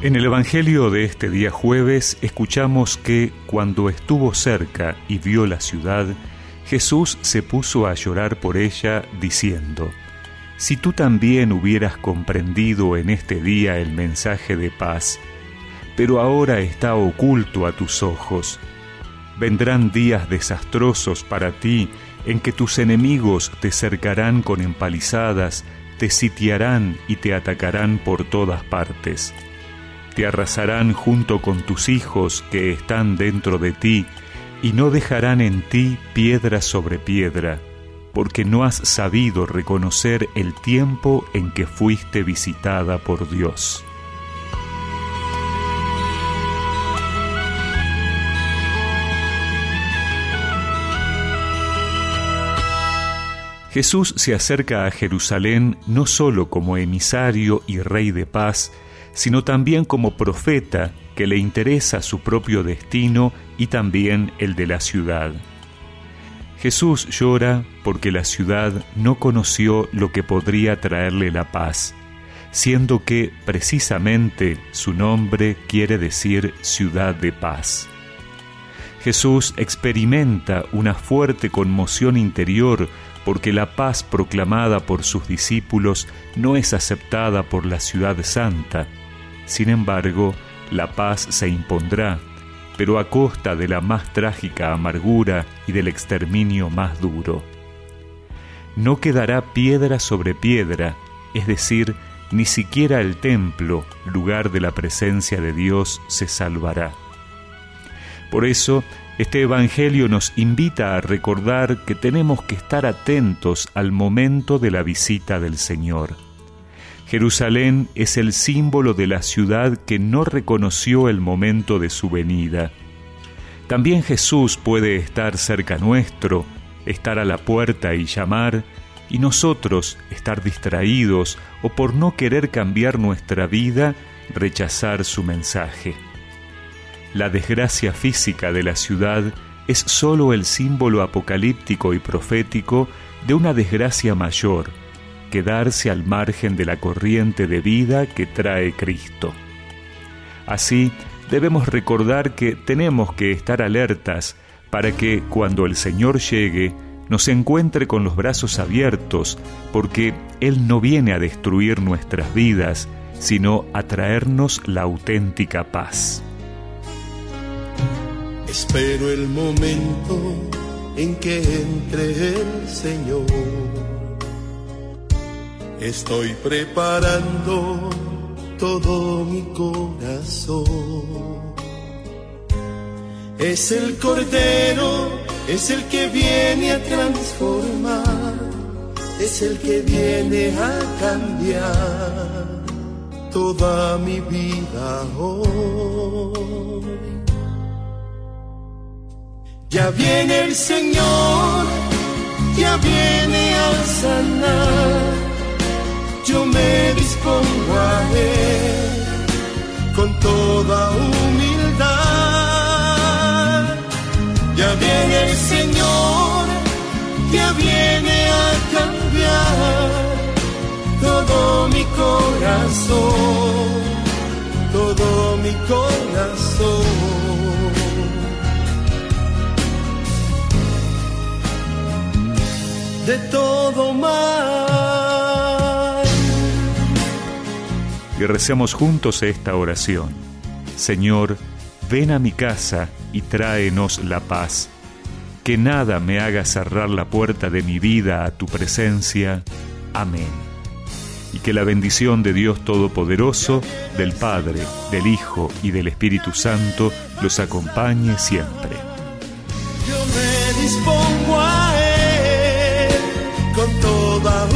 En el Evangelio de este día jueves escuchamos que cuando estuvo cerca y vio la ciudad, Jesús se puso a llorar por ella diciendo, Si tú también hubieras comprendido en este día el mensaje de paz, pero ahora está oculto a tus ojos, vendrán días desastrosos para ti en que tus enemigos te cercarán con empalizadas, te sitiarán y te atacarán por todas partes te arrasarán junto con tus hijos que están dentro de ti, y no dejarán en ti piedra sobre piedra, porque no has sabido reconocer el tiempo en que fuiste visitada por Dios. Jesús se acerca a Jerusalén no solo como emisario y rey de paz, sino también como profeta que le interesa su propio destino y también el de la ciudad. Jesús llora porque la ciudad no conoció lo que podría traerle la paz, siendo que precisamente su nombre quiere decir ciudad de paz. Jesús experimenta una fuerte conmoción interior porque la paz proclamada por sus discípulos no es aceptada por la ciudad santa, sin embargo, la paz se impondrá, pero a costa de la más trágica amargura y del exterminio más duro. No quedará piedra sobre piedra, es decir, ni siquiera el templo, lugar de la presencia de Dios, se salvará. Por eso, este Evangelio nos invita a recordar que tenemos que estar atentos al momento de la visita del Señor Jerusalén es el símbolo de la ciudad que no reconoció el momento de su venida. También Jesús puede estar cerca nuestro, estar a la puerta y llamar, y nosotros estar distraídos o por no querer cambiar nuestra vida, rechazar su mensaje. La desgracia física de la ciudad es sólo el símbolo apocalíptico y profético de una desgracia mayor, quedarse al margen de la corriente de vida que trae Cristo. Así, debemos recordar que tenemos que estar alertas para que cuando el Señor llegue, nos encuentre con los brazos abiertos, porque Él no viene a destruir nuestras vidas, sino a traernos la auténtica paz. Espero el momento en que entre el Señor Estoy preparando todo mi corazón. Es el Cordero, es el que viene a transformar, es el que viene a cambiar toda mi vida hoy. Ya viene el Señor, ya viene a sanar yo me dispongo a Él con toda humildad. Ya viene el Señor, ya viene a cambiar todo mi corazón, todo mi corazón. De todo mal y recemos juntos esta oración. Señor, ven a mi casa y tráenos la paz. Que nada me haga cerrar la puerta de mi vida a tu presencia. Amén. Y que la bendición de Dios Todopoderoso, del Padre, del Hijo y del Espíritu Santo los acompañe siempre. Yo me dispongo a Él con toda